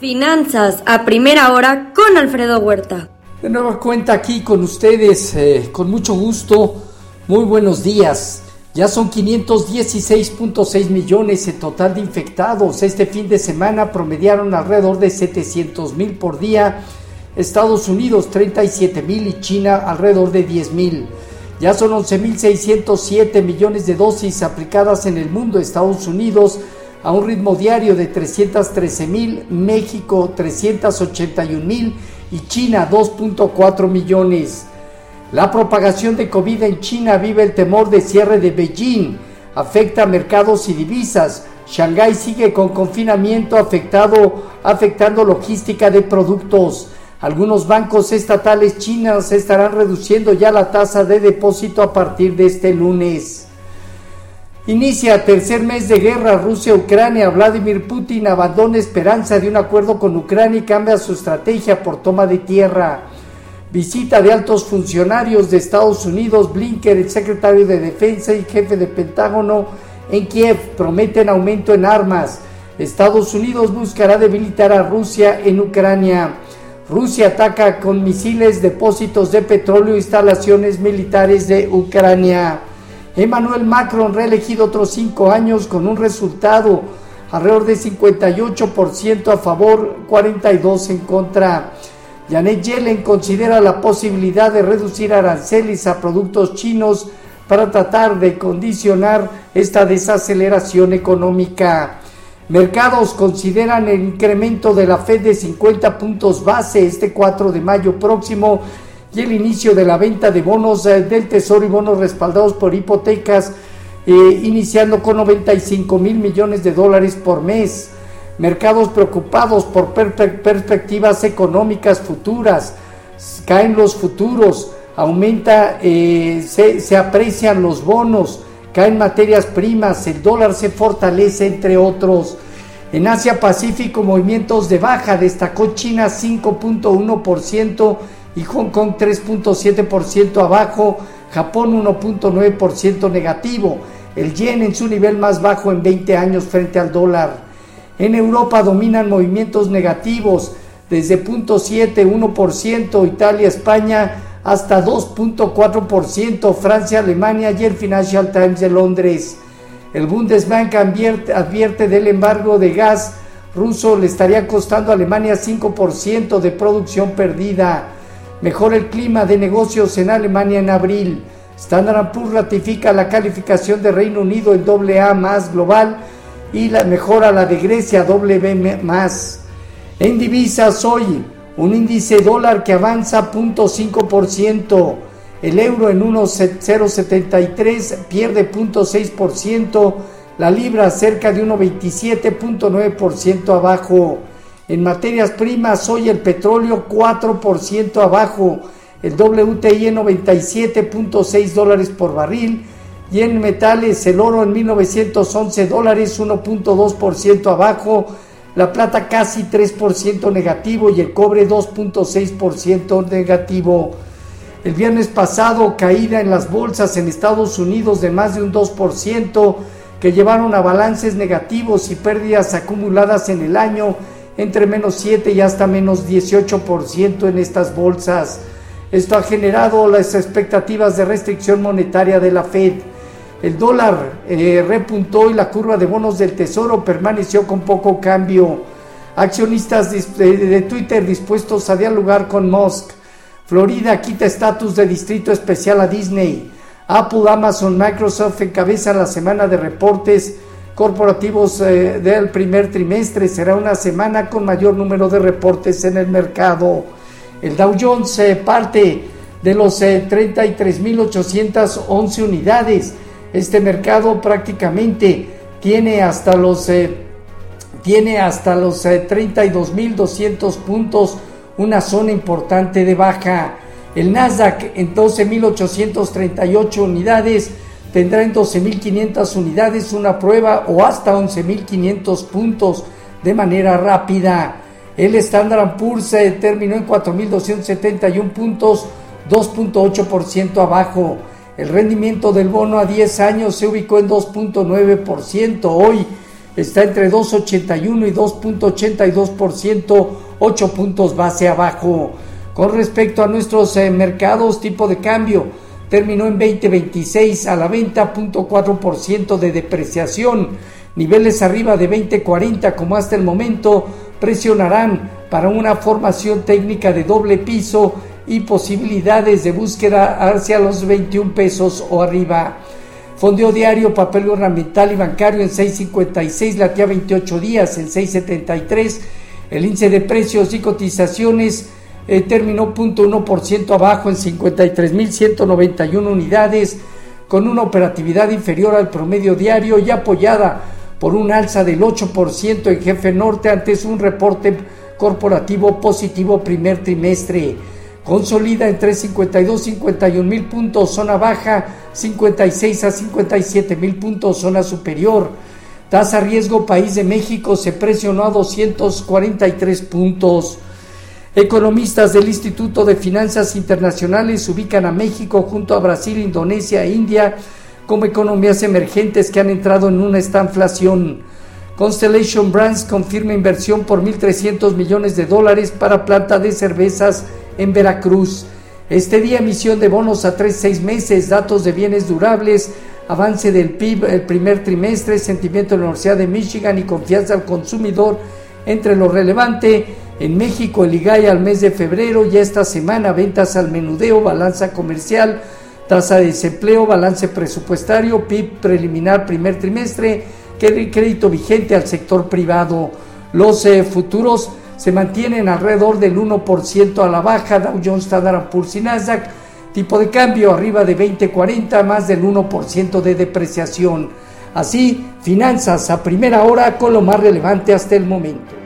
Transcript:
Finanzas a primera hora con Alfredo Huerta. De nueva cuenta aquí con ustedes, eh, con mucho gusto. Muy buenos días. Ya son 516.6 millones en total de infectados. Este fin de semana promediaron alrededor de 700 mil por día. Estados Unidos 37 mil y China alrededor de 10 mil. Ya son 11.607 millones de dosis aplicadas en el mundo. Estados Unidos a un ritmo diario de 313 mil, México 381 mil y China 2.4 millones. La propagación de COVID en China vive el temor de cierre de Beijing, afecta mercados y divisas. Shanghái sigue con confinamiento afectado, afectando logística de productos. Algunos bancos estatales chinos estarán reduciendo ya la tasa de depósito a partir de este lunes. Inicia tercer mes de guerra Rusia-Ucrania. Vladimir Putin abandona esperanza de un acuerdo con Ucrania y cambia su estrategia por toma de tierra. Visita de altos funcionarios de Estados Unidos, Blinker, el secretario de Defensa y jefe de Pentágono en Kiev, prometen aumento en armas. Estados Unidos buscará debilitar a Rusia en Ucrania. Rusia ataca con misiles depósitos de petróleo e instalaciones militares de Ucrania. Emmanuel Macron reelegido otros cinco años con un resultado alrededor de 58% a favor, 42% en contra. Janet Yellen considera la posibilidad de reducir aranceles a productos chinos para tratar de condicionar esta desaceleración económica. Mercados consideran el incremento de la Fed de 50 puntos base este 4 de mayo próximo y el inicio de la venta de bonos eh, del Tesoro y bonos respaldados por hipotecas, eh, iniciando con 95 mil millones de dólares por mes. Mercados preocupados por perspectivas económicas futuras, caen los futuros, aumenta, eh, se, se aprecian los bonos, caen materias primas, el dólar se fortalece, entre otros. En Asia Pacífico, movimientos de baja, destacó China 5.1% y Hong Kong 3.7% abajo, Japón 1.9% negativo, el yen en su nivel más bajo en 20 años frente al dólar. En Europa dominan movimientos negativos desde 0.7, 1%, Italia, España hasta 2.4%, Francia, Alemania y el Financial Times de Londres. El Bundesbank advierte, advierte del embargo de gas ruso le estaría costando a Alemania 5% de producción perdida. Mejora el clima de negocios en Alemania en abril. Standard Poor's ratifica la calificación de Reino Unido en AA más global y la mejora la de Grecia W más. En divisas hoy, un índice dólar que avanza 0.5%, el euro en 1.073 pierde 0.6%, la libra cerca de 1.27.9% abajo. En materias primas, hoy el petróleo 4% abajo, el WTI en 97.6 dólares por barril. Y en metales el oro en 1911 dólares 1.2% abajo, la plata casi 3% negativo y el cobre 2.6% negativo. El viernes pasado caída en las bolsas en Estados Unidos de más de un 2% que llevaron a balances negativos y pérdidas acumuladas en el año entre menos 7 y hasta menos 18% en estas bolsas. Esto ha generado las expectativas de restricción monetaria de la Fed. El dólar eh, repuntó y la curva de bonos del Tesoro permaneció con poco cambio. Accionistas de Twitter dispuestos a dialogar con Musk. Florida quita estatus de distrito especial a Disney. Apple, Amazon, Microsoft encabezan la semana de reportes corporativos eh, del primer trimestre. Será una semana con mayor número de reportes en el mercado. El Dow Jones eh, parte de los 33.811 eh, unidades. Este mercado prácticamente tiene hasta los tiene hasta los 32.200 puntos, una zona importante de baja. El Nasdaq en 12.838 unidades tendrá en 12.500 unidades una prueba o hasta 11.500 puntos de manera rápida. El Standard Poor's terminó en 4.271 puntos, 2.8% abajo. El rendimiento del bono a 10 años se ubicó en 2.9%. Hoy está entre 2.81 y 2.82%, 8 puntos base abajo. Con respecto a nuestros eh, mercados, tipo de cambio terminó en 20.26 a la venta, 0.4% de depreciación. Niveles arriba de 20.40 como hasta el momento presionarán para una formación técnica de doble piso y posibilidades de búsqueda hacia los 21 pesos o arriba. Fondeo diario, papel gubernamental y bancario en 6.56, latía 28 días en 6.73. El índice de precios y cotizaciones eh, terminó 0.1% abajo en 53.191 unidades, con una operatividad inferior al promedio diario y apoyada por un alza del 8% en Jefe Norte antes un reporte corporativo positivo primer trimestre consolida entre 52 y 51 mil puntos, zona baja 56 a 57 mil puntos, zona superior. Tasa riesgo país de México se presionó a 243 puntos. Economistas del Instituto de Finanzas Internacionales ubican a México junto a Brasil, Indonesia e India como economías emergentes que han entrado en una estanflación. Constellation Brands confirma inversión por 1.300 millones de dólares para planta de cervezas en Veracruz. Este día emisión de bonos a 3-6 meses, datos de bienes durables, avance del PIB el primer trimestre, sentimiento de la Universidad de Michigan y confianza al consumidor entre lo relevante. En México el IGAI al mes de febrero y esta semana ventas al menudeo, balanza comercial, tasa de desempleo, balance presupuestario, PIB preliminar primer trimestre, crédito vigente al sector privado. Los eh, futuros se mantienen alrededor del 1% a la baja, Dow Jones, Standard Poor's Nasdaq, tipo de cambio arriba de 20.40, más del 1% de depreciación. Así, finanzas a primera hora con lo más relevante hasta el momento.